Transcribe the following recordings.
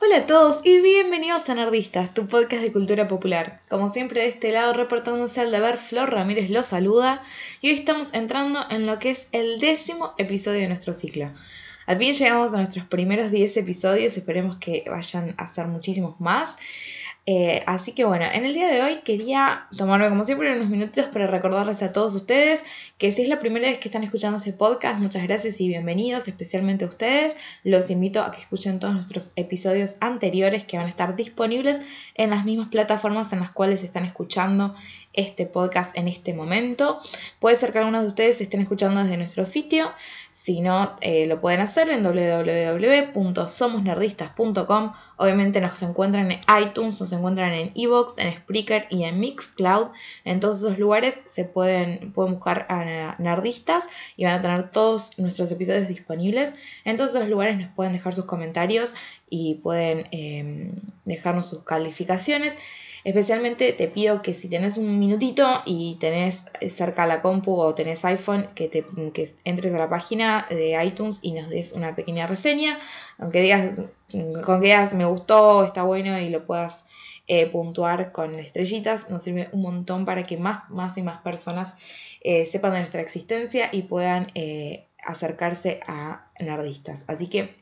Hola a todos y bienvenidos a Nerdistas, tu podcast de cultura popular. Como siempre de este lado reportándose al deber, Flor Ramírez los saluda y hoy estamos entrando en lo que es el décimo episodio de nuestro ciclo. Al fin llegamos a nuestros primeros 10 episodios, esperemos que vayan a ser muchísimos más. Eh, así que bueno, en el día de hoy quería tomarme como siempre unos minutitos para recordarles a todos ustedes que si es la primera vez que están escuchando este podcast, muchas gracias y bienvenidos, especialmente a ustedes. Los invito a que escuchen todos nuestros episodios anteriores que van a estar disponibles en las mismas plataformas en las cuales están escuchando este podcast en este momento. Puede ser que algunos de ustedes estén escuchando desde nuestro sitio. Si no, eh, lo pueden hacer en www.somosnerdistas.com. Obviamente nos encuentran en iTunes, nos encuentran en Evox, en Spreaker y en Mixcloud. En todos esos lugares se pueden, pueden buscar a Nerdistas y van a tener todos nuestros episodios disponibles. En todos esos lugares nos pueden dejar sus comentarios y pueden eh, dejarnos sus calificaciones. Especialmente te pido que si tenés un minutito y tenés cerca la compu o tenés iPhone, que, te, entres a la página de iTunes y nos des una pequeña reseña. Aunque digas, con que digas me gustó, está bueno y lo puedas eh, puntuar con estrellitas, nos sirve un montón para que más, más y más personas eh, sepan de nuestra existencia y puedan eh, acercarse a nerdistas. Así que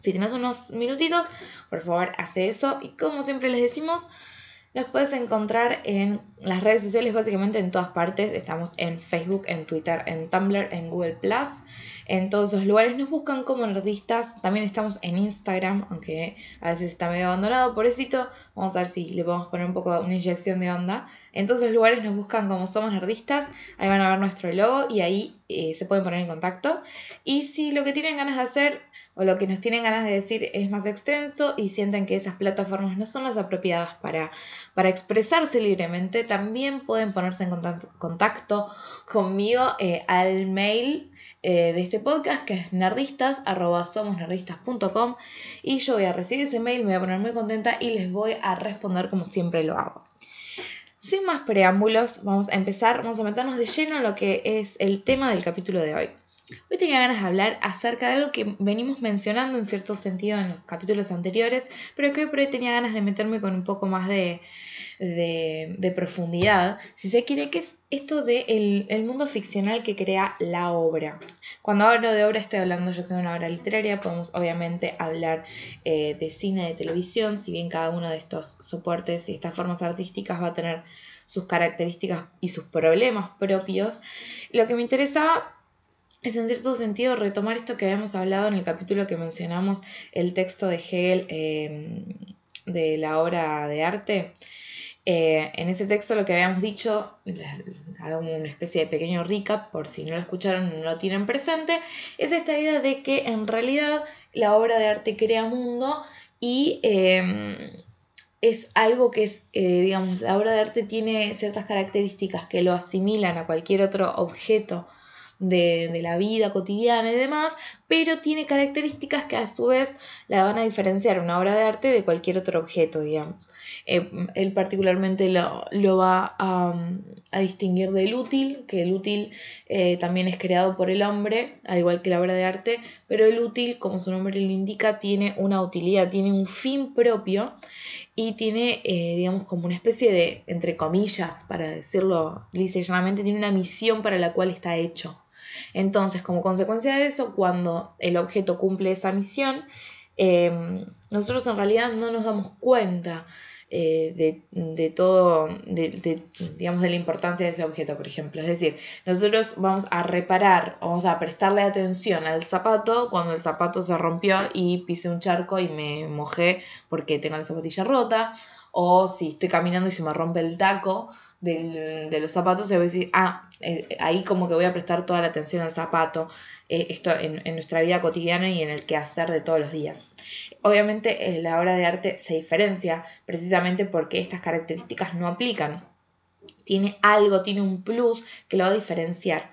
si tenés unos minutitos, por favor, hace eso. Y como siempre les decimos, nos puedes encontrar en las redes sociales, básicamente en todas partes. Estamos en Facebook, en Twitter, en Tumblr, en Google Plus. En todos esos lugares nos buscan como nerdistas. También estamos en Instagram, aunque a veces está medio abandonado. Por eso vamos a ver si le podemos poner un poco una inyección de onda. En todos esos lugares nos buscan como somos nerdistas. Ahí van a ver nuestro logo y ahí eh, se pueden poner en contacto. Y si lo que tienen ganas de hacer o lo que nos tienen ganas de decir es más extenso y sienten que esas plataformas no son las apropiadas para, para expresarse libremente, también pueden ponerse en contacto, conmigo eh, al mail eh, de este podcast que es nerdistas y yo voy a recibir ese mail, me voy a poner muy contenta y les voy a responder como siempre lo hago. Sin más preámbulos, vamos a empezar, vamos a meternos de lleno en lo que es el tema del capítulo de hoy. Hoy tenía ganas de hablar acerca de algo que venimos mencionando en cierto sentido en los capítulos anteriores, pero que hoy por hoy tenía ganas de meterme con un poco más de, profundidad, si se quiere, que es esto del el mundo ficcional que crea la obra. Cuando hablo de obra estoy hablando ya sea de una obra literaria, podemos obviamente hablar eh, de cine, de televisión, si bien cada uno de estos soportes y estas formas artísticas va a tener sus características y sus problemas propios. Lo que me interesaba es en cierto sentido retomar esto que habíamos hablado en el capítulo que mencionamos, el texto de Hegel em, de la obra de arte. Eh, en ese texto lo que habíamos dicho, hago una especie de pequeño recap por si no lo escucharon no lo tienen presente, es esta idea de que en realidad la obra de arte crea mundo y em, es algo que es, eh, digamos, la obra de arte tiene ciertas características que lo asimilan a cualquier otro objeto de, la vida cotidiana y demás, pero tiene características que a su vez la van a diferenciar una obra de arte de cualquier otro objeto, digamos. Eh, él particularmente lo, va a, distinguir del útil, que el útil eh, también es creado por el hombre, al igual que la obra de arte, pero el útil, como su nombre le indica, tiene una utilidad, tiene un fin propio y tiene, eh, digamos, como una especie de, entre comillas, para decirlo lisa tiene una misión para la cual está hecho. Entonces, como consecuencia de eso, cuando el objeto cumple esa misión, em, nosotros en realidad no nos damos cuenta eh, de, todo, de, digamos, de la importancia de ese objeto, por ejemplo. Es decir, nosotros vamos a reparar, vamos a prestarle atención al zapato cuando el zapato se rompió y pisé un charco y me mojé porque tengo la zapatilla rota, o si estoy caminando y se me rompe el taco de los zapatos, se va a decir, ah, eh, ahí como que voy a prestar toda la atención al zapato, eh, esto en, nuestra vida cotidiana y en el quehacer de todos los días. Obviamente eh, la obra de arte se diferencia precisamente porque estas características no aplican. Tiene algo, tiene un plus que lo va a diferenciar.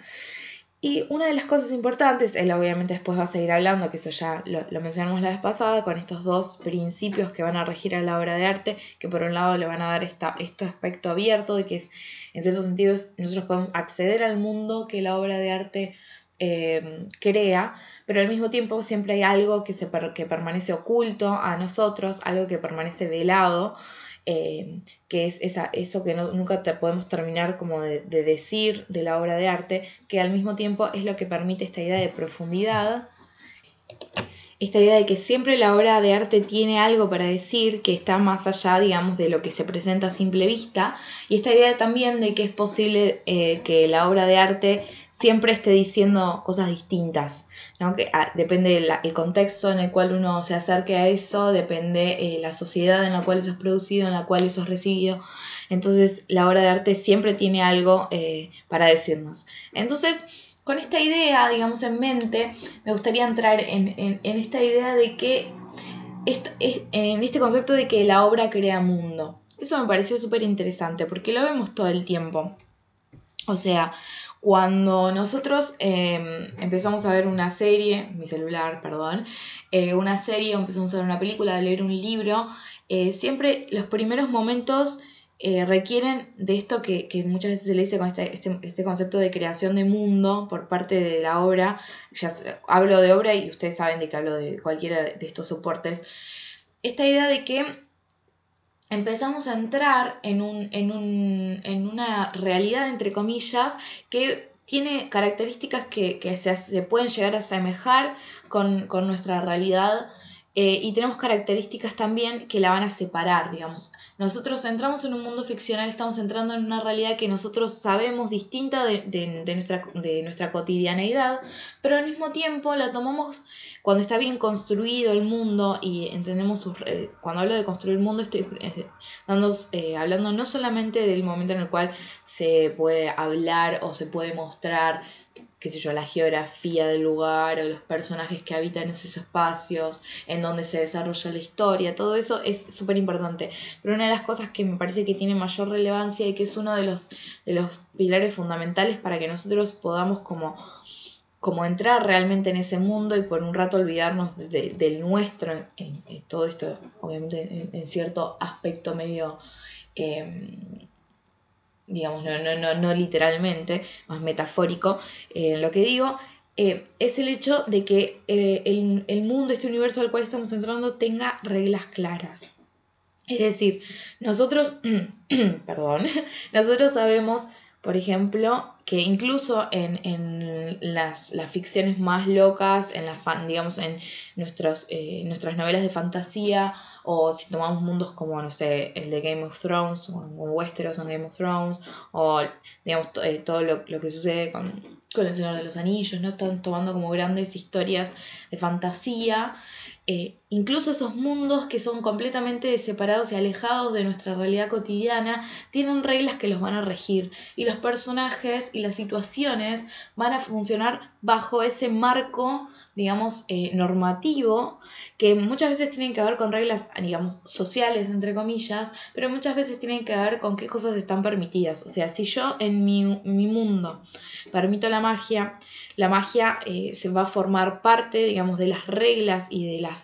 Y una de las cosas importantes, él obviamente después va a seguir hablando, que eso ya lo, mencionamos la vez pasada, con estos dos principios que van a regir a la obra de arte, que por un lado le van a dar esta, este aspecto abierto de que es, en ciertos sentidos nosotros podemos acceder al mundo que la obra de arte eh, crea, pero al mismo tiempo siempre hay algo que, se que permanece oculto a nosotros, algo que permanece velado, eh, que es esa, eso que nunca te podemos terminar como de, decir de la obra de arte, que al mismo tiempo es lo que permite esta idea de profundidad, esta idea de que siempre la obra de arte tiene algo para decir que está más allá, digamos, de lo que se presenta a simple vista, y esta idea también de que es posible eh, que la obra de arte siempre esté diciendo cosas distintas, ¿no? que ah, depende del contexto en el cual uno se acerque a eso, depende eh, la sociedad en la cual eso es producido, en la cual eso es recibido. Entonces la obra de arte siempre tiene algo eh, para decirnos. Entonces, con esta idea, digamos, en mente, me gustaría entrar en, esta idea de que, esto, es, en este concepto de que la obra crea mundo. Eso me pareció súper interesante porque lo vemos todo el tiempo. O sea, cuando nosotros em, empezamos a ver una serie, mi celular, perdón, eh, una serie, empezamos a ver una película, a leer un libro, eh, siempre los primeros momentos eh, requieren de esto que, muchas veces se le dice con este, este, este, concepto de creación de mundo por parte de la obra. Ya hablo de obra y ustedes saben de que hablo de cualquiera de estos soportes. Esta idea de que empezamos a entrar en, un, en, un, en una realidad, entre comillas, que tiene características que, se, pueden llegar a asemejar con, con nuestra realidad eh, y tenemos características también que la van a separar, digamos. Nosotros entramos en un mundo ficcional, estamos entrando en una realidad que nosotros sabemos distinta de, nuestra, de nuestra cotidianeidad, pero al mismo tiempo la tomamos cuando está bien construido el mundo y entendemos sus... cuando hablo de construir el mundo estoy eh, eh, hablando no solamente del momento en el cual se puede hablar o se puede mostrar qué sé yo, la geografía del lugar o los personajes que habitan esos espacios, en donde se desarrolla la historia, todo eso es súper importante. Pero una de las cosas que me parece que tiene mayor relevancia y que es uno de los, de los pilares fundamentales para que nosotros podamos como, como entrar realmente en ese mundo y por un rato olvidarnos del nuestro, en, todo esto, obviamente en, cierto aspecto medio... Em, digamos, no, no, no, literalmente, más metafórico, eh, lo que digo, eh, es el hecho de que eh, el, el, mundo, este universo al cual estamos entrando, tenga reglas claras. Es decir, nosotros, perdón, nosotros sabemos, por ejemplo, que incluso en, en las, las, ficciones más locas, en las digamos, en nuestros, nuestras novelas de fantasía, o si tomamos mundos como, no sé, el de Game of Thrones, o, Westeros en Game of Thrones, o digamos eh, todo lo, lo, que sucede con, con El Señor de los Anillos, ¿no? Están tomando como grandes historias de fantasía eh, incluso esos mundos que son completamente separados y alejados de nuestra realidad cotidiana tienen reglas que los van a regir y los personajes y las situaciones van a funcionar bajo ese marco, digamos, eh, normativo que muchas veces tienen que ver con reglas, digamos, sociales, entre comillas, pero muchas veces tienen que ver con qué cosas están permitidas. O sea, si yo en mi, mundo permito la magia, la magia eh, se va a formar parte, digamos, de las reglas y de las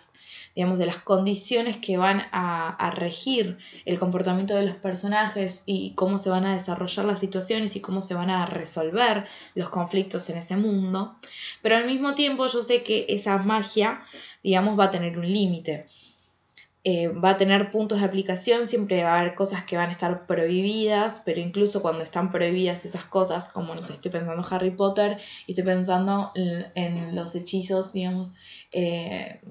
digamos, de las condiciones que van a, regir el comportamiento de los personajes y cómo se van a desarrollar las situaciones y cómo se van a resolver los conflictos en ese mundo. Pero al mismo tiempo yo sé que esa magia, digamos, va a tener un límite. Eh, va a tener puntos de aplicación, siempre va a haber cosas que van a estar prohibidas, pero incluso cuando están prohibidas esas cosas, como no sé, estoy pensando en Harry Potter y estoy pensando en, los hechizos, digamos, eh,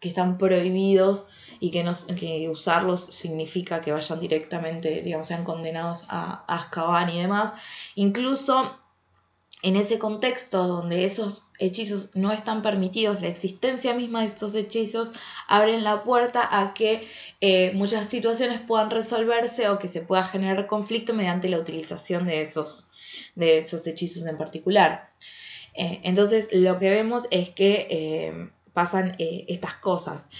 que están prohibidos y que, no, que usarlos significa que vayan directamente, digamos, sean condenados a, a Azkaban y demás. Incluso en ese contexto donde esos hechizos no están permitidos, la existencia misma de estos hechizos abren la puerta a que eh, muchas situaciones puedan resolverse o que se pueda generar conflicto mediante la utilización de esos, de esos hechizos en particular. Eh, entonces lo que vemos es que eh, pasan estas cosas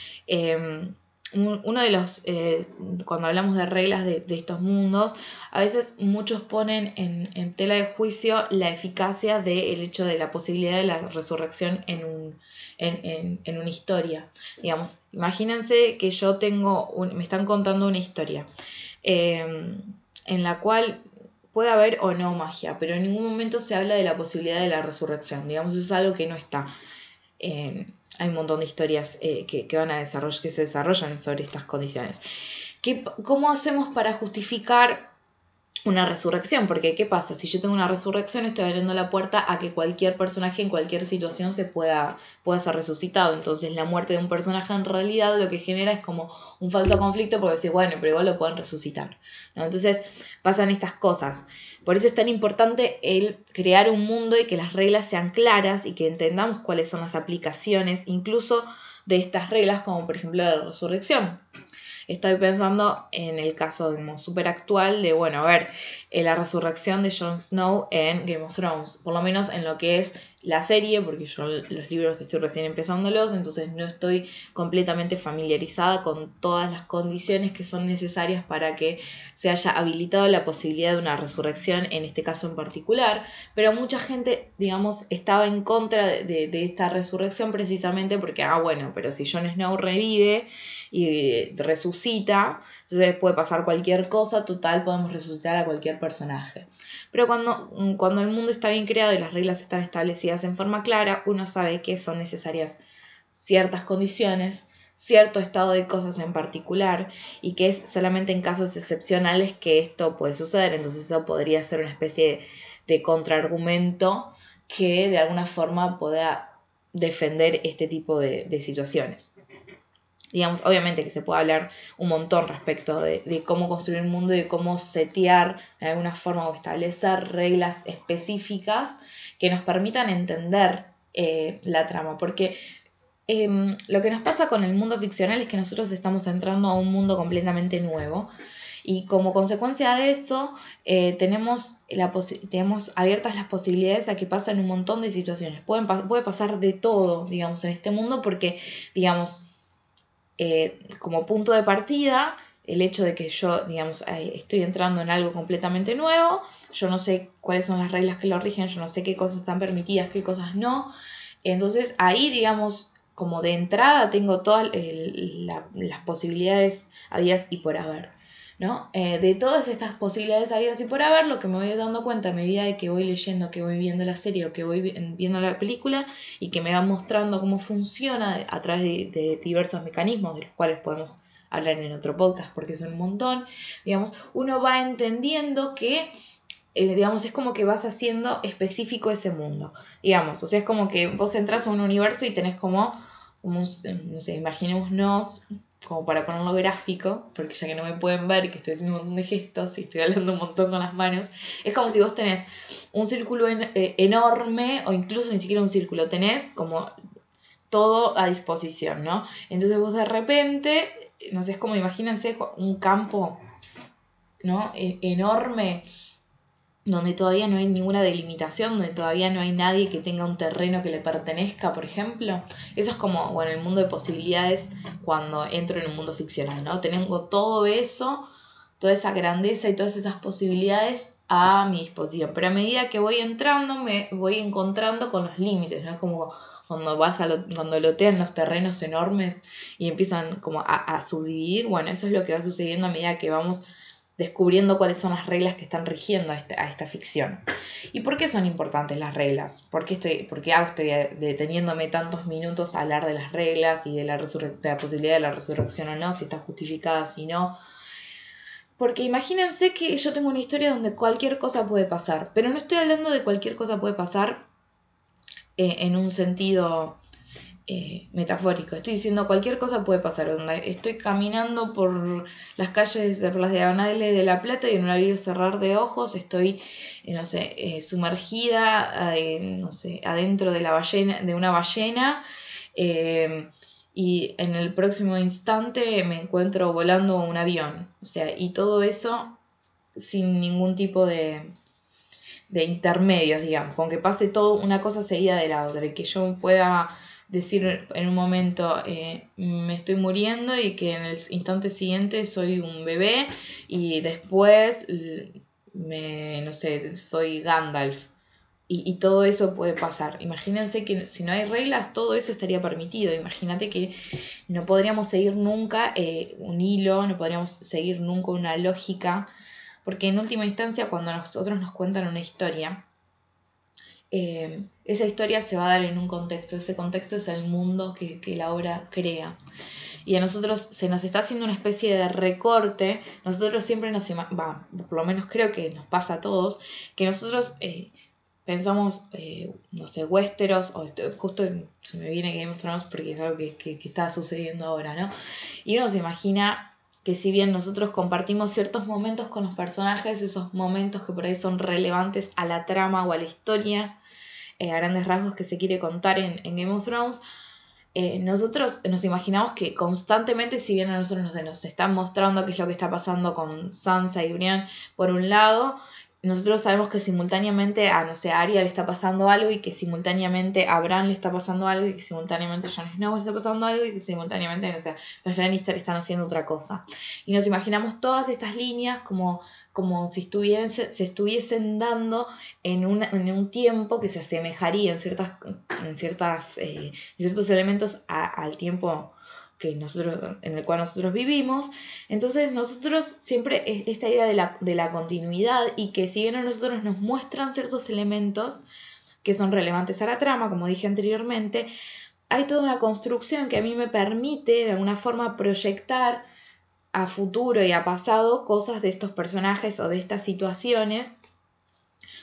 uno de los, eh, cuando hablamos de reglas de, estos mundos, a veces muchos ponen en, tela de juicio la eficacia del hecho de la posibilidad de la resurrección en, un, en, una historia. Digamos, imagínense que yo tengo, me están contando una historia eh, en la cual puede haber o no magia, pero en ningún momento se habla de la posibilidad de la resurrección. Digamos, eso es algo que no está. Hay un montón de historias eh, que, van a desarrollar, que se desarrollan sobre estas condiciones. ¿Qué, ¿Cómo hacemos para justificar una resurrección, porque ¿qué pasa? Si yo tengo una resurrección, estoy abriendo la puerta a que cualquier personaje en cualquier situación se pueda, pueda ser resucitado. Entonces la muerte de un personaje en realidad lo que genera es como un falso conflicto porque decir, bueno, pero igual lo pueden resucitar. Entonces pasan estas cosas. Por eso es tan importante el crear un mundo y que las reglas sean claras y que entendamos cuáles son las aplicaciones incluso de estas reglas, como por ejemplo la resurrección. Estoy pensando en el caso súper actual de, bueno, a ver, eh, la resurrección de Jon Snow en Game of Thrones, por lo menos en lo que es la serie, porque yo los libros estoy recién empezándolos, entonces no estoy completamente familiarizada con todas las condiciones que son necesarias para que se haya habilitado la posibilidad de una resurrección, en este caso en particular, pero mucha gente, digamos, estaba en contra de, de esta resurrección precisamente porque, ah, bueno, pero si Jon Snow revive y resucita, entonces puede pasar cualquier cosa, total, podemos resucitar a cualquier personaje. Pero cuando, cuando el mundo está bien creado y las reglas están establecidas, en forma clara, uno sabe que son necesarias ciertas condiciones, cierto estado de cosas en particular y que es solamente en casos excepcionales que esto puede suceder. Entonces eso podría ser una especie de, contraargumento que de alguna forma pueda defender este tipo de, situaciones. Digamos, obviamente que se puede hablar un montón respecto de, de, cómo construir un mundo y cómo setear de alguna forma o establecer reglas específicas que nos permitan entender eh, la trama, porque em, lo que nos pasa con el mundo ficcional es que nosotros estamos entrando a un mundo completamente nuevo. Y como consecuencia de eso, eh, tenemos, la tenemos abiertas las posibilidades a que pasen un montón de situaciones. Pueden puede pasar de todo, digamos, en este mundo, porque, digamos, eh, como punto de partida, el hecho de que yo, digamos, estoy entrando en algo completamente nuevo, yo no sé cuáles son las reglas que lo rigen, yo no sé qué cosas están permitidas, qué cosas no. Entonces ahí, digamos, como de entrada tengo todas las posibilidades habidas y por haber. ¿No? Eh, de todas estas posibilidades habidas y por haber, lo que me voy dando cuenta a medida de que voy leyendo, que voy viendo la serie o que voy viendo la película y que me va mostrando cómo funciona a través de, diversos mecanismos de los cuales podemos hablar en otro podcast porque son un montón, digamos, uno va entendiendo que, eh, digamos, es como que vas haciendo específico ese mundo, digamos, o sea, es como que vos entras a un universo y tenés como, no sé, imaginémonos, como para ponerlo gráfico, porque ya que no me pueden ver que estoy haciendo un montón de gestos y estoy hablando un montón con las manos, es como si vos tenés un círculo eh, enorme o incluso ni siquiera un círculo, tenés como todo a disposición, ¿no? Entonces vos de repente no sé, es como imagínense un campo, ¿no? E, enorme, donde todavía no hay ninguna delimitación, donde todavía no hay nadie que tenga un terreno que le pertenezca, por ejemplo. Eso es como, bueno, el mundo de posibilidades cuando entro en un mundo ficcional, ¿no? Tengo todo eso, toda esa grandeza y todas esas posibilidades a mi disposición. Pero a medida que voy entrando, me voy encontrando con los límites, ¿no? Es como cuando vas a cuando lotean los terrenos enormes y empiezan como a, subdividir, bueno, eso es lo que va sucediendo a medida que vamos descubriendo cuáles son las reglas que están rigiendo a, este, esta ficción. ¿Y por qué son importantes las reglas? ¿Por qué, estoy, por qué hago, estoy deteniéndome tantos minutos a hablar de las reglas y de la, de la posibilidad de la resurrección o no, si está justificada, si no? Porque imagínense que yo tengo una historia donde cualquier cosa puede pasar, pero no estoy hablando de cualquier cosa puede pasar eh, en un sentido eh, metafórico. Estoy diciendo cualquier cosa puede pasar. Estoy caminando por las calles, por las diagonales de La Plata y en un abrir y cerrar de ojos estoy, eh, no sé, sumergida, no sé, adentro de, la ballena, de una ballena. y en el próximo instante me encuentro volando un avión. O sea, y todo eso sin ningún tipo de, de intermedios, digamos, con que pase todo una cosa seguida de la otra, y que yo pueda decir en un momento eh, me estoy muriendo y que en el instante siguiente soy un bebé y después me, no sé, soy Gandalf. Y, todo eso puede pasar. Imagínense que si no hay reglas, todo eso estaría permitido. Imagínate que no podríamos seguir nunca eh, un hilo, no podríamos seguir nunca una lógica porque en última instancia cuando nosotros nos cuentan una historia, eh, esa historia se va a dar en un contexto, ese contexto es el mundo que, la obra crea. Y a nosotros se nos está haciendo una especie de recorte, nosotros siempre nos, va, por lo menos creo que nos pasa a todos, que nosotros eh, pensamos, eh, no sé, Westeros, o justo se me viene Game of Thrones porque es algo que, que, que está sucediendo ahora, ¿no? Y uno se imagina que si bien nosotros compartimos ciertos momentos con los personajes, esos momentos que por ahí son relevantes a la trama o a la historia, eh, a grandes rasgos que se quiere contar en, Game of Thrones, eh, nosotros nos imaginamos que constantemente, si bien a nosotros no nos están mostrando qué es lo que está pasando con Sansa y Brian por un lado, nosotros sabemos que simultáneamente a, no sé, a Arya le está pasando algo y que simultáneamente a Bran le está pasando algo y que simultáneamente a Jon Snow le está pasando algo y que simultáneamente, no sé, los Lannister están haciendo otra cosa. Y nos imaginamos todas estas líneas como, como si estuviesen, se estuviesen dando en, en un tiempo que se asemejaría en, ciertas, en, ciertas, eh, ciertos elementos al tiempo que nosotros, en el cual nosotros vivimos. Entonces nosotros siempre esta idea de la, de la continuidad y que si bien a nosotros nos muestran ciertos elementos que son relevantes a la trama, como dije anteriormente, hay toda una construcción que a mí me permite de alguna forma proyectar a futuro y a pasado cosas de estos personajes o de estas situaciones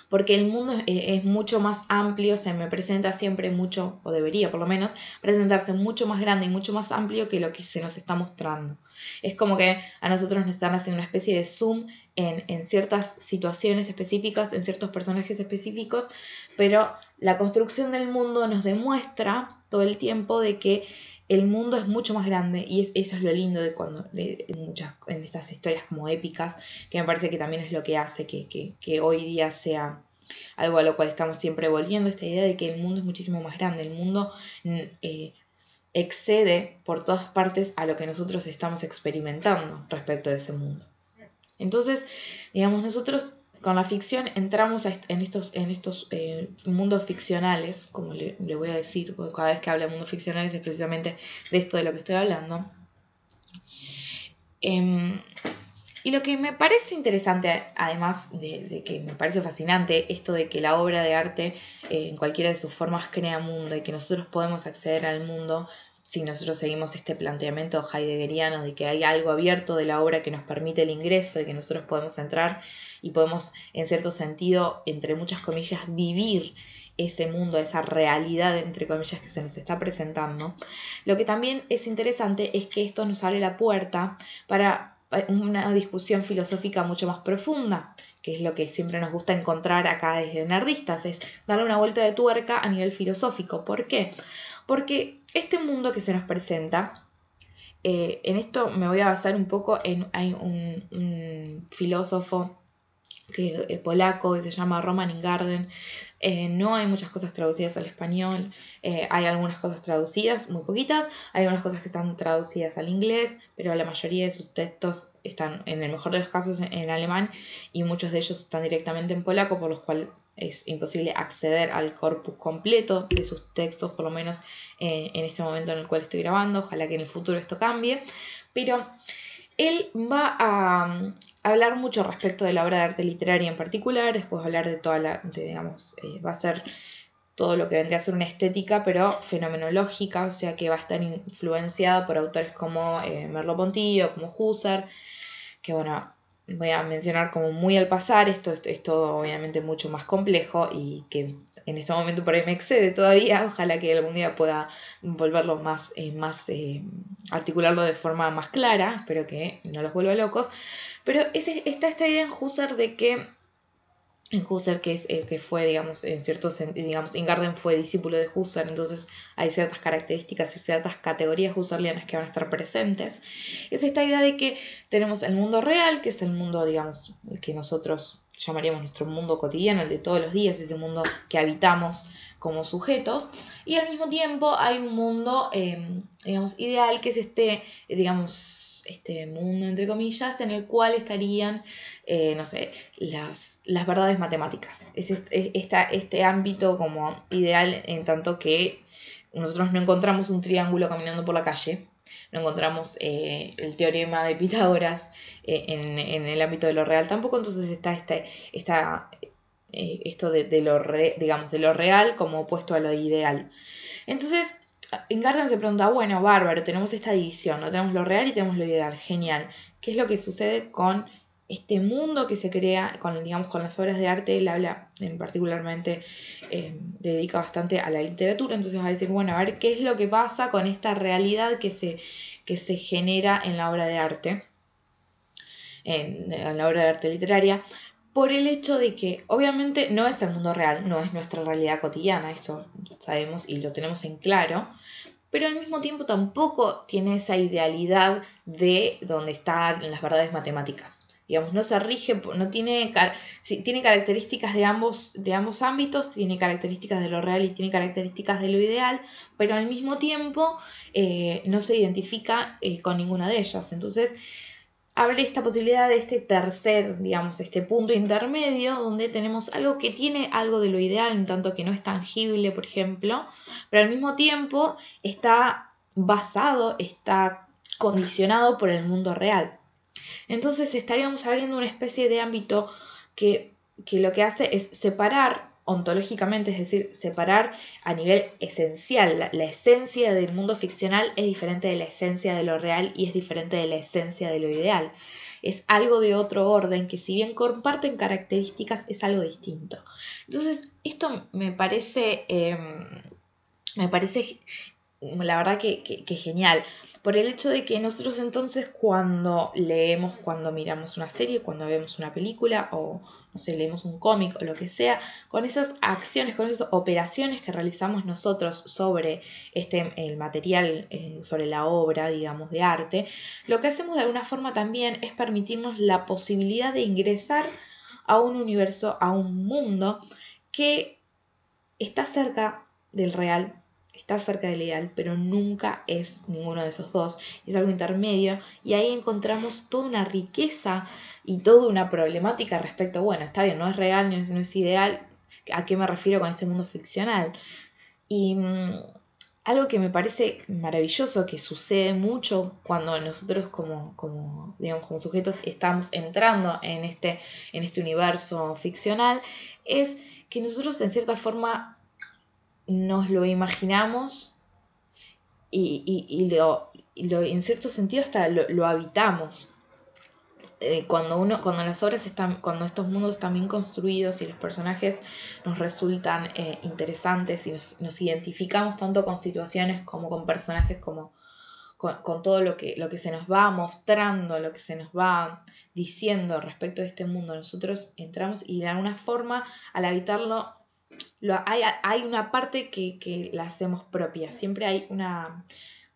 porque el mundo es, mucho más amplio, se me presenta siempre mucho, o debería por lo menos, presentarse mucho más grande y mucho más amplio que lo que se nos está mostrando. Es como que a nosotros nos están haciendo una especie de zoom en, en ciertas situaciones específicas, en ciertos personajes específicos, pero la construcción del mundo nos demuestra todo el tiempo de que el mundo es mucho más grande y es, eso es lo lindo de cuando muchas, en estas historias como épicas, que me parece que también es lo que hace que, que, hoy día sea algo a lo cual estamos siempre volviendo, esta idea de que el mundo es muchísimo más grande, el mundo mm, eh, excede por todas partes a lo que nosotros estamos experimentando respecto de ese mundo. Entonces, digamos, nosotros con la ficción entramos en estos, en estos eh, mundos ficcionales, como le, voy a decir, porque cada vez que hablo de mundos ficcionales es precisamente de esto de lo que estoy hablando. Em, y lo que me parece interesante, además de, que me parece fascinante, esto de que la obra de arte eh, en cualquiera de sus formas crea mundo y que nosotros podemos acceder al mundo si nosotros seguimos este planteamiento heideggeriano de que hay algo abierto de la obra que nos permite el ingreso y que nosotros podemos entrar y podemos, en cierto sentido, entre muchas comillas, vivir ese mundo, esa realidad, entre comillas, que se nos está presentando. Lo que también es interesante es que esto nos abre la puerta para una discusión filosófica mucho más profunda, que es lo que siempre nos gusta encontrar acá desde Nerdistas, es darle una vuelta de tuerca a nivel filosófico. ¿Por qué? Porque este mundo que se nos presenta, eh, en esto me voy a basar un poco en hay un, filósofo que, eh, polaco que se llama Roman Ingarden. Eh, no hay muchas cosas traducidas al español, hay algunas cosas traducidas, muy poquitas, hay algunas cosas que están traducidas al inglés, pero la mayoría de sus textos están, en el mejor de los casos, en alemán y muchos de ellos están directamente en polaco, por los cuales es imposible acceder al corpus completo de sus textos, por lo menos eh, en este momento en el cual estoy grabando, ojalá que en el futuro esto cambie, pero él va a mm, hablar mucho respecto de la obra de arte literaria en particular, después va a hablar de toda la, digamos, eh, va a ser todo lo que vendría a ser una estética, pero fenomenológica, o sea que va a estar influenciada por autores como eh, Merleau-Ponty como Husserl, que bueno, voy a mencionar como muy al pasar, esto es, todo obviamente mucho más complejo y que en este momento por ahí me excede todavía, ojalá que algún día pueda volverlo más, eh, más eh, articularlo de forma más clara, espero que no los vuelva locos, pero es, está esta idea en Husserl de que Husserl, que, es, eh, que fue, digamos, en cierto digamos, Ingarden fue discípulo de Husserl, entonces hay ciertas características y ciertas categorías husserlianas que van a estar presentes. Es esta idea de que tenemos el mundo real, que es el mundo, digamos, que nosotros llamaríamos nuestro mundo cotidiano, el de todos los días, ese mundo que habitamos como sujetos, y al mismo tiempo hay un mundo, eh, digamos, ideal, que es este, digamos, este mundo, entre comillas, en el cual estarían, eh, no sé, las, las verdades matemáticas. Es este, este ámbito como ideal en tanto que nosotros no encontramos un triángulo caminando por la calle, no encontramos eh, el teorema de Pitágoras eh, en, el ámbito de lo real tampoco, entonces está este, esto de, lo digamos, de lo real como opuesto a lo ideal. Entonces, en Garden se pregunta, bueno, bárbaro, tenemos esta división, ¿no? tenemos lo real y tenemos lo ideal, genial. ¿Qué es lo que sucede con este mundo que se crea con, digamos, con las obras de arte, él habla en particularmente, eh, dedica bastante a la literatura, entonces va a decir, bueno, a ver qué es lo que pasa con esta realidad que se, que se genera en la obra de arte, en la obra de arte literaria, por el hecho de que obviamente no es el mundo real, no es nuestra realidad cotidiana, esto sabemos y lo tenemos en claro, pero al mismo tiempo tampoco tiene esa idealidad de donde están las verdades matemáticas digamos, no se rige, no tiene, tiene características de ambos, de ambos ámbitos, tiene características de lo real y tiene características de lo ideal, pero al mismo tiempo eh, no se identifica eh, con ninguna de ellas. Entonces, abre esta posibilidad de este tercer, digamos, este punto intermedio, donde tenemos algo que tiene algo de lo ideal, en tanto que no es tangible, por ejemplo, pero al mismo tiempo está basado, está condicionado por el mundo real. Entonces estaríamos abriendo una especie de ámbito que, lo que hace es separar ontológicamente, es decir, separar a nivel esencial. La, esencia del mundo ficcional es diferente de la esencia de lo real y es diferente de la esencia de lo ideal. Es algo de otro orden que si bien comparten características es algo distinto. Entonces, esto me parece, em, me parece la verdad que, genial. Por el hecho de que nosotros entonces cuando leemos, cuando miramos una serie, cuando vemos una película o no sé, leemos un cómic o lo que sea, con esas acciones, con esas operaciones que realizamos nosotros sobre este, el material, eh, sobre la obra, digamos, de arte, lo que hacemos de alguna forma también es permitirnos la posibilidad de ingresar a un universo, a un mundo que está cerca del real, está cerca del ideal, pero nunca es ninguno de esos dos, es algo intermedio y ahí encontramos toda una riqueza y toda una problemática respecto, bueno, está bien, no es real, no es, ideal, ¿a qué me refiero con este mundo ficcional? Y mm, algo que me parece maravilloso, que sucede mucho cuando nosotros como, como, digamos, como sujetos estamos entrando en este, en este universo ficcional, es que nosotros en cierta forma nos lo imaginamos y, lo, en cierto sentido hasta lo, habitamos. Eh, cuando, uno, cuando las obras están, cuando estos mundos están bien construidos y los personajes nos resultan eh, interesantes y nos, identificamos tanto con situaciones como con personajes como con, todo lo que, lo que se nos va mostrando, lo que se nos va diciendo respecto de este mundo, nosotros entramos y de alguna forma al habitarlo hay, una parte que, la hacemos propia, siempre hay una...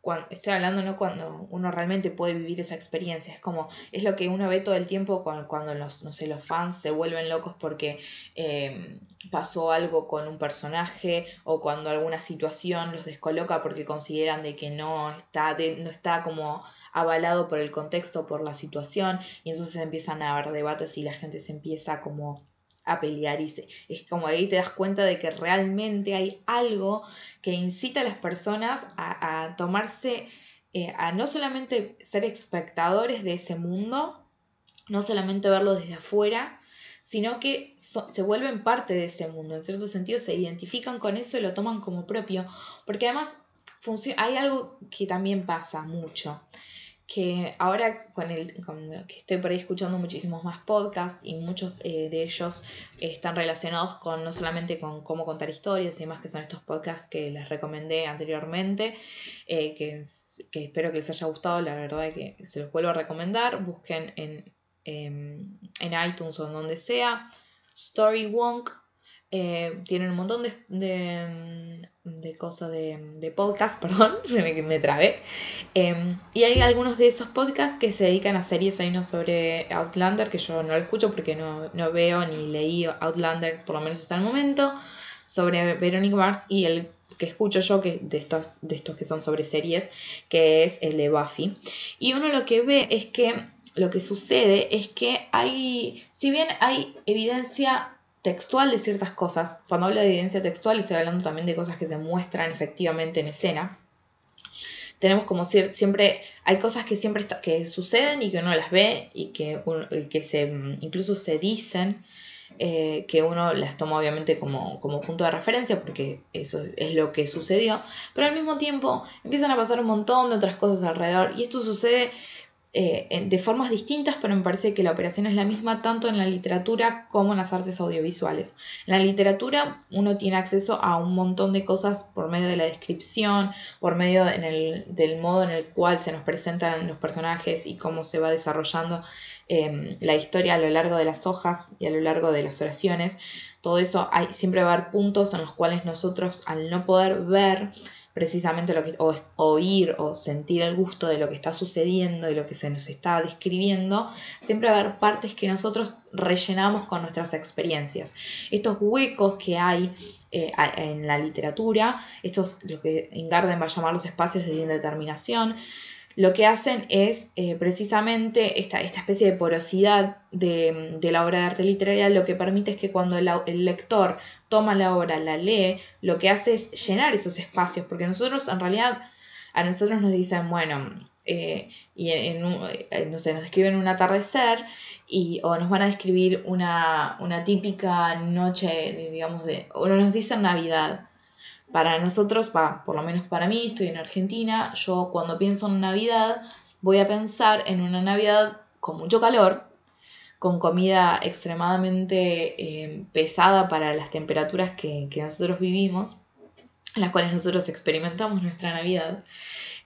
Cuando, estoy hablando no cuando uno realmente puede vivir esa experiencia, es como, es lo que uno ve todo el tiempo cuando, los, no sé, los fans se vuelven locos porque em, pasó algo con un personaje o cuando alguna situación los descoloca porque consideran de que no está, no está como avalado por el contexto, por la situación, y entonces empiezan a haber debates y la gente se empieza como a pelear y es como ahí te das cuenta de que realmente hay algo que incita a las personas a, tomarse, eh, a no solamente ser espectadores de ese mundo, no solamente verlo desde afuera, sino que se vuelven parte de ese mundo, en cierto sentido se identifican con eso y lo toman como propio, porque además hay algo que también pasa mucho que ahora con el que estoy por ahí escuchando muchísimos más podcasts y muchos eh, de ellos están relacionados con no solamente con cómo contar historias y demás que son estos podcasts que les recomendé anteriormente eh, que, que, espero que les haya gustado la verdad que se los vuelvo a recomendar. Busquen en, em, en iTunes o en donde sea. Story Wonk eh, tienen un montón de, de, cosas de, podcast, perdón, me, me trabé. Em, y hay algunos de esos podcasts que se dedican a series, hay uno sobre Outlander, que yo no lo escucho porque no, veo ni leí Outlander, por lo menos hasta el momento, sobre Veronica Mars y el que escucho yo que de estos, de estos que son sobre series, que es el de Buffy. Y uno lo que ve es que lo que sucede es que hay, si bien hay evidencia textual de ciertas cosas. Cuando hablo de evidencia textual estoy hablando también de cosas que se muestran efectivamente en escena. tenemos como siempre, hay cosas que siempre que suceden y que uno las ve y que, que se, incluso se dicen. Eh, que uno las toma obviamente como, como, punto de referencia porque eso es lo que sucedió, pero al mismo tiempo empiezan a pasar un montón de otras cosas alrededor y esto sucede eh, de formas distintas, pero me parece que la operación es la misma tanto en la literatura como en las artes audiovisuales. En la literatura uno tiene acceso a un montón de cosas por medio de la descripción, por medio del modo en el cual se nos presentan los personajes y cómo se va desarrollando em, la historia a lo largo de las hojas y a lo largo de las oraciones. Todo eso hay, siempre va a haber puntos en los cuales nosotros al no poder ver precisamente lo que, o oír o sentir el gusto de lo que está sucediendo, de lo que se nos está describiendo, siempre va a haber partes que nosotros rellenamos con nuestras experiencias. Estos huecos que hay eh, en la literatura, estos, lo que Ingarden va a llamar los espacios de indeterminación, lo que hacen es eh, precisamente esta, esta, especie de porosidad de, la obra de arte literaria, lo que permite es que cuando el, lector toma la obra, la lee, lo que hace es llenar esos espacios, porque nosotros en realidad, a nosotros nos dicen, bueno, eh, y en, eh, no sé, nos describen un atardecer y, o nos van a describir una, una típica noche, digamos, de, o nos dicen Navidad para nosotros, por lo menos para mí, estoy en Argentina, yo cuando pienso en Navidad voy a pensar en una Navidad con mucho calor, con comida extremadamente eh, pesada para las temperaturas que, nosotros vivimos, las cuales nosotros experimentamos nuestra Navidad.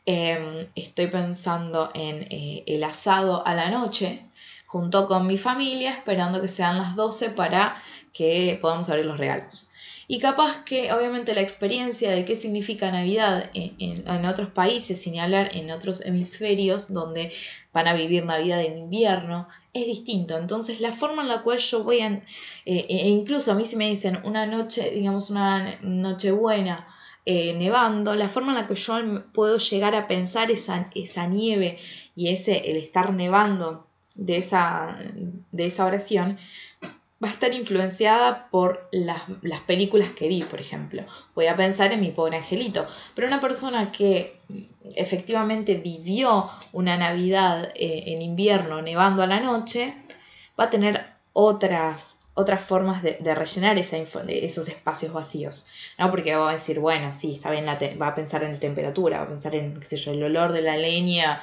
Em, estoy pensando en eh, el asado a la noche, junto con mi familia, esperando que sean las 12 para que podamos abrir los regalos. Y capaz que obviamente la experiencia de qué significa Navidad en, otros países, sin hablar en otros hemisferios donde van a vivir Navidad en invierno, es distinto. Entonces la forma en la cual yo voy a... Eh, e incluso a mí si me dicen una noche, digamos una noche buena, eh, nevando, la forma en la que yo puedo llegar a pensar esa, esa nieve y ese el estar nevando de esa, de esa oración va a estar influenciada por las, películas que vi, por ejemplo. Voy a pensar en mi pobre angelito. Pero una persona que efectivamente vivió una Navidad eh, en invierno nevando a la noche, va a tener otras, otras formas de, rellenar esa esos espacios vacíos. ¿no? Porque va a decir, bueno, sí, está bien, va a pensar en temperatura, va a pensar en, el olor de la leña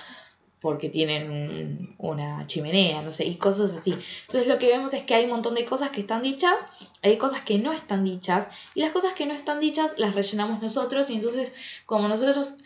porque tienen una chimenea, no sé, y cosas así. Entonces lo que vemos es que hay un montón de cosas que están dichas, hay cosas que no están dichas, y las cosas que no están dichas las rellenamos nosotros, y entonces como nosotros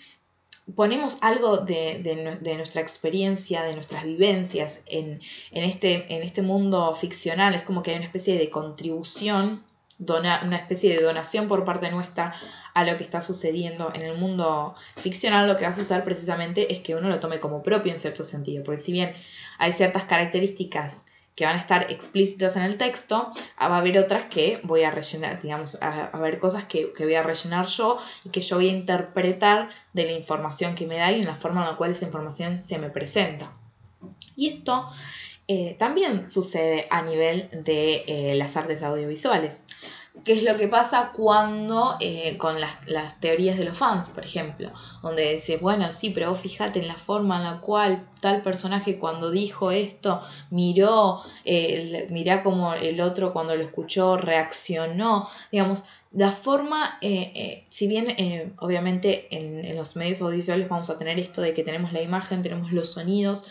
ponemos algo de, nuestra experiencia, de nuestras vivencias en, este, en este mundo ficcional, es como que hay una especie de contribución una especie de donación por parte nuestra a lo que está sucediendo en el mundo ficcional, lo que va a suceder precisamente es que uno lo tome como propio en cierto sentido. Porque si bien hay ciertas características que van a estar explícitas en el texto, va a haber otras que voy a rellenar, digamos, a, haber cosas que, que, voy a rellenar yo y que yo voy a interpretar de la información que me da y en la forma en la cual esa información se me presenta. Y esto eh, también sucede a nivel de eh, las artes audiovisuales. ¿Qué es lo que pasa cuando eh, con las, teorías de los fans, por ejemplo? Donde dices, bueno, sí, pero vos fíjate en la forma en la cual tal personaje cuando dijo esto miró, mirá como el otro cuando lo escuchó reaccionó, digamos, la forma, si bien obviamente en, en, los medios audiovisuales vamos a tener esto de que tenemos la imagen, tenemos los sonidos,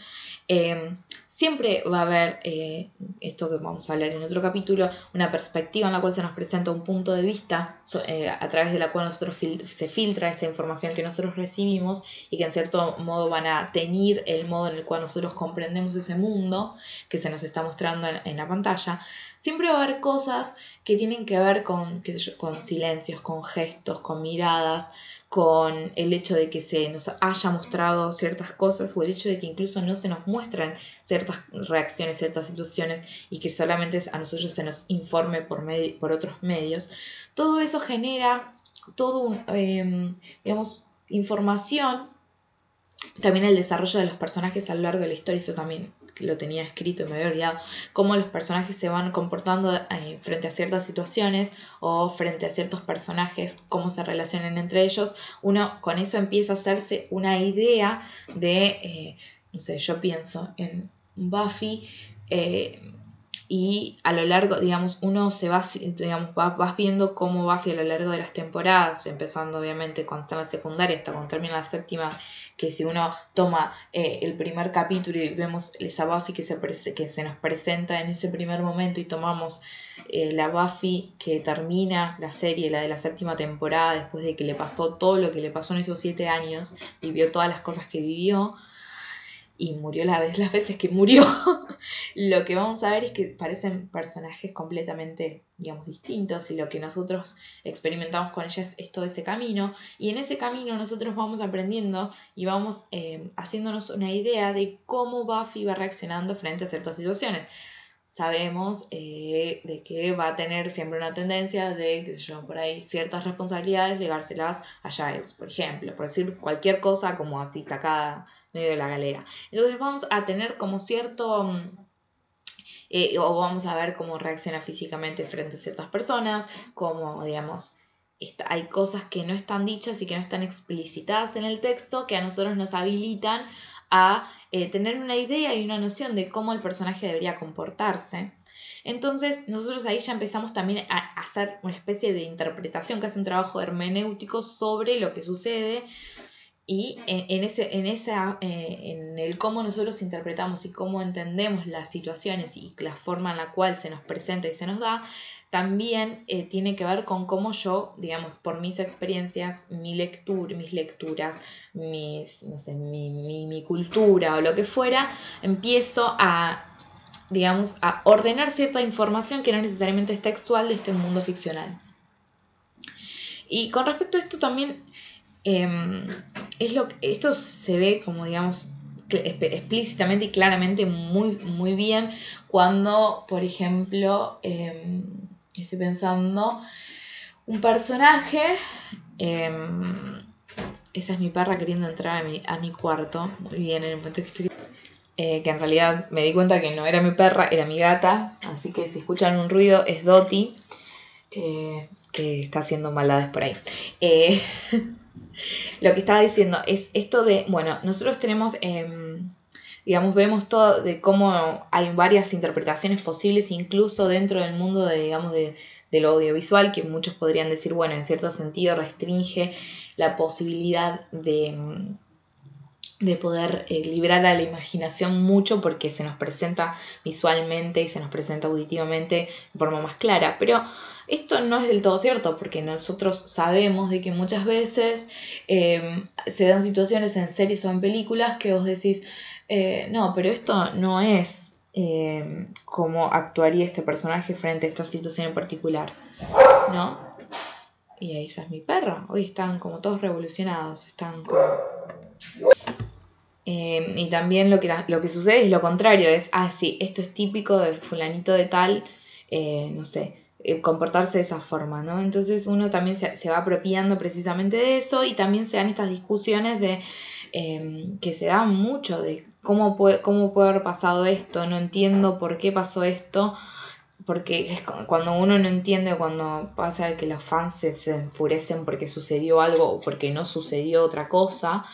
Siempre va a haber, eh, esto que vamos a hablar en otro capítulo, una perspectiva en la cual se nos presenta un punto de vista eh, a través de la cual nosotros se filtra esta información que nosotros recibimos y que en cierto modo van a teñir el modo en el cual nosotros comprendemos ese mundo que se nos está mostrando en, la pantalla. Siempre va a haber cosas que tienen que ver con, con silencios, con gestos, con miradas, con el hecho de que se nos haya mostrado ciertas cosas o el hecho de que incluso no se nos muestran ciertas reacciones, ciertas situaciones y que solamente a nosotros se nos informe por, por otros medios, todo eso genera todo un, em, digamos, información también el desarrollo de los personajes a lo largo de la historia, eso también lo tenía escrito y me había olvidado, cómo los personajes se van comportando eh, frente a ciertas situaciones o frente a ciertos personajes, cómo se relacionan entre ellos, uno con eso empieza a hacerse una idea de, eh, no sé, yo pienso en Buffy, eh, y a lo largo, digamos, uno se va, digamos, vas viendo cómo Buffy a lo largo de las temporadas, empezando obviamente cuando está en la secundaria hasta cuando termina la séptima, que si uno toma eh, el primer capítulo y vemos esa Buffy que se, que se nos presenta en ese primer momento y tomamos eh, la Buffy que termina la serie, la de la séptima temporada, después de que le pasó todo lo que le pasó en esos siete años, vivió todas las cosas que vivió, y murió la vez, las veces que murió, lo que vamos a ver es que parecen personajes completamente, digamos, distintos y lo que nosotros experimentamos con ellas es todo ese camino y en ese camino nosotros vamos aprendiendo y vamos eh, haciéndonos una idea de cómo Buffy va reaccionando frente a ciertas situaciones. Sabemos eh, de que va a tener siempre una tendencia de, que yo, por ahí ciertas responsabilidades, llegárselas a Giles, por ejemplo, por decir cualquier cosa como así sacada medio de la galera. Entonces vamos a tener como cierto... Mm, eh, o vamos a ver cómo reacciona físicamente frente a ciertas personas, como digamos, hay cosas que no están dichas y que no están explicitadas en el texto que a nosotros nos habilitan a eh, tener una idea y una noción de cómo el personaje debería comportarse. Entonces nosotros ahí ya empezamos también a hacer una especie de interpretación, casi un trabajo hermenéutico sobre lo que sucede, y en, ese, en, esa, eh, en el cómo nosotros interpretamos y cómo entendemos las situaciones y la forma en la cual se nos presenta y se nos da, también eh, tiene que ver con cómo yo, digamos, por mis experiencias, mi lectura, mis lecturas, mis, no sé, mi, mi, mi cultura o lo que fuera, empiezo a digamos, a ordenar cierta información que no necesariamente es textual de este mundo ficcional. Y con respecto a esto también Em, es lo esto se ve como digamos explícitamente y claramente muy, muy bien cuando, por ejemplo, em, estoy pensando, un personaje, em, esa es mi perra queriendo entrar a mi, a mi cuarto, muy bien, en el momento que estoy... Eh, que en realidad me di cuenta que no era mi perra, era mi gata, así que si escuchan un ruido es Doti, eh, que está haciendo maldades por ahí. Eh, lo que estaba diciendo es esto de, bueno, nosotros tenemos, em, digamos, vemos todo de cómo hay varias interpretaciones posibles, incluso dentro del mundo de, digamos, de, lo audiovisual, que muchos podrían decir, bueno, en cierto sentido restringe la posibilidad de, de poder eh, librar a la imaginación mucho porque se nos presenta visualmente y se nos presenta auditivamente de forma más clara. Pero esto no es del todo cierto porque nosotros sabemos de que muchas veces em, se dan situaciones en series o en películas que vos decís, eh, no, pero esto no es em, como actuaría este personaje frente a esta situación en particular, ¿no? Y ahí esa es mi perra. Hoy están como todos revolucionados, están como... Em, y también lo que, lo que sucede es lo contrario, es, ah, sí, esto es típico de fulanito de tal, eh, no sé, eh, comportarse de esa forma, ¿no? Entonces uno también se, va apropiando precisamente de eso y también se dan estas discusiones de que se dan mucho de cómo puede, cómo puede haber pasado esto, no entiendo por qué pasó esto, porque es cuando uno no entiende cuando pasa que los fans se enfurecen porque sucedió algo o porque no sucedió otra cosa,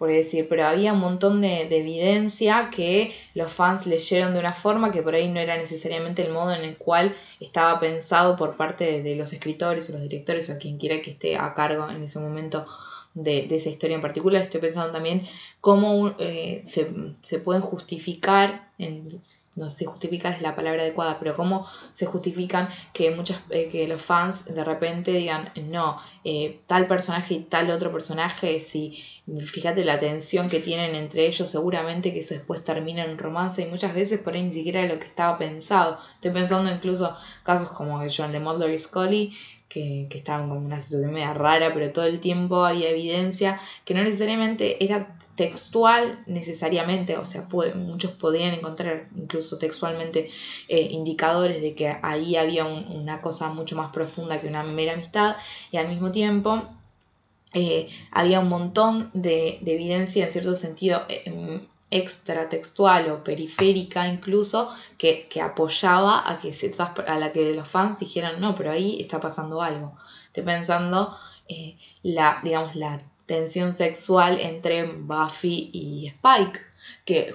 por decir, pero había un montón de, evidencia que los fans leyeron de una forma que por ahí no era necesariamente el modo en el cual estaba pensado por parte de, los escritores o los directores o quien quiera que esté a cargo en ese momento de, esa historia en particular. Estoy pensando también cómo eh, se, pueden justificar, no sé si justificar es la palabra adecuada, pero cómo se justifican que, muchas, eh, que los fans de repente digan, no, eh, tal personaje y tal otro personaje, si fíjate la tensión que tienen entre ellos, seguramente que eso después termina en un romance y muchas veces por ahí ni siquiera era lo que estaba pensado. Estoy pensando incluso casos como John de Mulder y Scully, que, que, estaban como una situación media rara, pero todo el tiempo había evidencia que no necesariamente era textual necesariamente, o sea, muchos podían encontrar incluso textualmente eh, indicadores de que ahí había una cosa mucho más profunda que una mera amistad y al mismo tiempo eh, había un montón de, evidencia en cierto sentido eh, extratextual o periférica incluso que, apoyaba a que a la que los fans dijeran no pero ahí está pasando algo estoy pensando eh, la digamos la tensión sexual entre Buffy y Spike que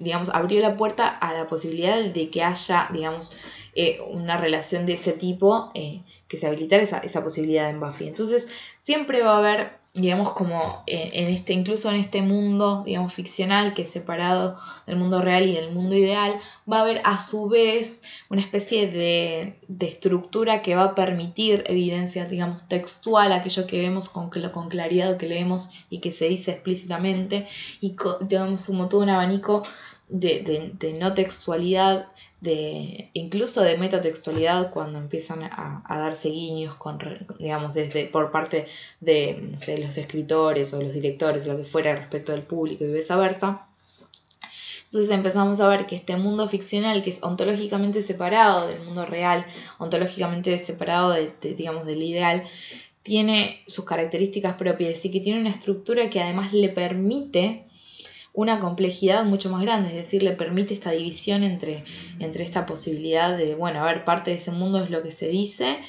digamos abrió la puerta a la posibilidad de que haya digamos eh, una relación de ese tipo eh, que se habilitara esa, esa posibilidad en Buffy. Entonces siempre va a haber digamos, como en, este, incluso en este mundo, digamos, ficcional, que es separado del mundo real y del mundo ideal, va a haber a su vez una especie de, de estructura que va a permitir evidencia, digamos, textual, aquello que vemos con, con claridad, que leemos y que se dice explícitamente, y digamos, como todo un abanico de, de, no textualidad, de, incluso de metatextualidad cuando empiezan a, darse guiños con, digamos, desde, por parte de los escritores o los directores, lo que fuera respecto del público y viceversa. Entonces empezamos a ver que este mundo ficcional, que es ontológicamente separado del mundo real, ontológicamente separado de, digamos, del ideal, tiene sus características propias y que tiene una estructura que además le permite una complejidad mucho más grande, es decir, le permite esta división entre, entre esta posibilidad de, bueno, a ver, parte de ese mundo es lo que se dice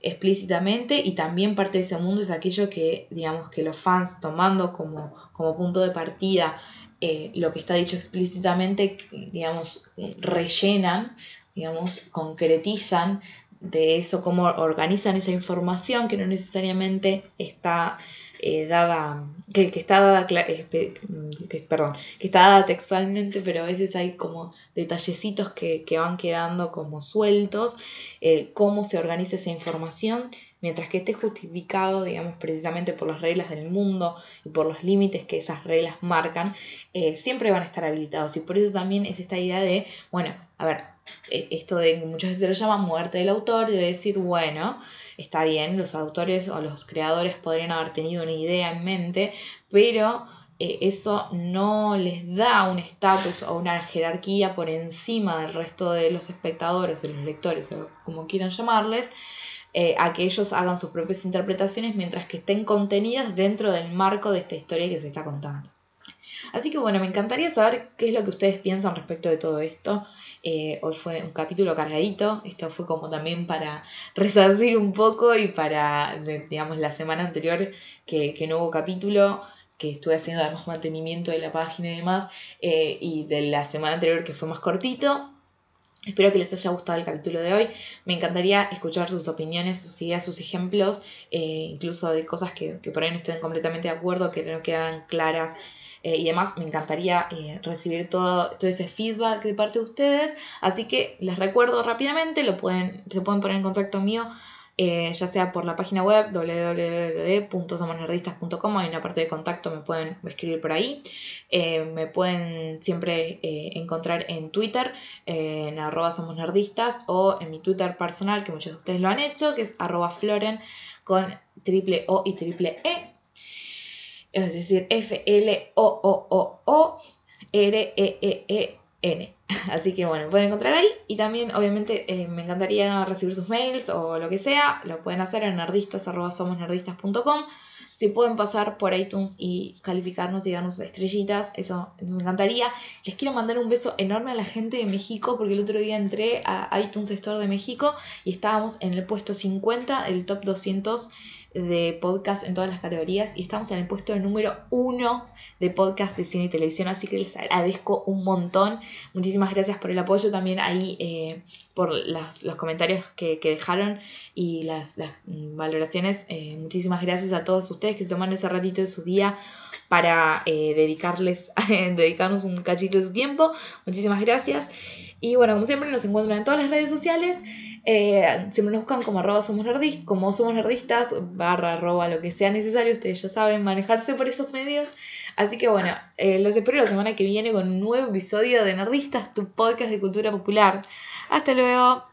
explícitamente y también parte de ese mundo es aquello que, digamos, que los fans tomando como, como punto de partida eh, lo que está dicho explícitamente, digamos, rellenan, digamos, concretizan de eso, cómo organizan esa información que no necesariamente está eh, dada, que, está dada, eh, que, perdón, que está dada textualmente, pero a veces hay como detallecitos que, van quedando como sueltos, eh, cómo se organiza esa información, mientras que esté justificado, digamos, precisamente por las reglas del mundo y por los límites que esas reglas marcan, siempre van a estar habilitados. Y por eso también es esta idea de, bueno, a ver, esto de muchas veces se lo llama muerte del autor, de decir, bueno, está bien, los autores o los creadores podrían haber tenido una idea en mente, pero eh, eso no les da un estatus o una jerarquía por encima del resto de los espectadores o los lectores o como quieran llamarles. Eh, a que ellos hagan sus propias interpretaciones mientras que estén contenidas dentro del marco de esta historia que se está contando. Así que bueno, me encantaría saber qué es lo que ustedes piensan respecto de todo esto. Eh, hoy fue un capítulo cargadito, esto fue como también para resarcir un poco y para, digamos, la semana anterior que, no hubo capítulo, que estuve haciendo además mantenimiento de la página y demás, eh, y de la semana anterior que fue más cortito. Espero que les haya gustado el capítulo de hoy. Me encantaría escuchar sus opiniones, sus ideas, sus ejemplos, eh, incluso de cosas que, que, por ahí no estén completamente de acuerdo, que no quedan claras eh, y demás. Me encantaría eh, recibir todo, todo ese feedback de parte de ustedes. Así que les recuerdo rápidamente, lo pueden, se pueden poner en contacto mío. Eh, ya sea por la página web www.somosnerdistas.com, hay una parte de contacto, me pueden escribir por ahí. me pueden siempre encontrar en Twitter, en arroba somos nerdistas, o en mi Twitter personal, que muchos de ustedes lo han hecho, que es arroba floren con triple O y triple E es decir, F-L-O-O-O-R-E-E-E-N. Así que bueno, pueden encontrar ahí y también obviamente eh, me encantaría recibir sus mails o lo que sea, lo pueden hacer en nerdistas.somosnerdistas.com. Si pueden pasar por iTunes y calificarnos y darnos estrellitas, eso nos encantaría. Les quiero mandar un beso enorme a la gente de México porque el otro día entré a iTunes Store de México y estábamos en el puesto 50, el top 200 de podcast en todas las categorías y estamos en el puesto número uno de podcast de cine y televisión, así que les agradezco un montón. Muchísimas gracias por el apoyo también ahí, eh, por los comentarios que, dejaron y las, valoraciones. Eh, muchísimas gracias a todos ustedes que se toman ese ratito de su día para eh, dedicarles, dedicarnos un cachito de su tiempo. Muchísimas gracias. Y bueno, como siempre nos encuentran en todas las redes sociales. Eh, siempre nos buscan como arroba somos nerdistas, como somos nerdistas, barra arroba lo que sea necesario, ustedes ya saben manejarse por esos medios. Así que bueno, eh, los espero la semana que viene con un nuevo episodio de Nerdistas, tu podcast de cultura popular. Hasta luego.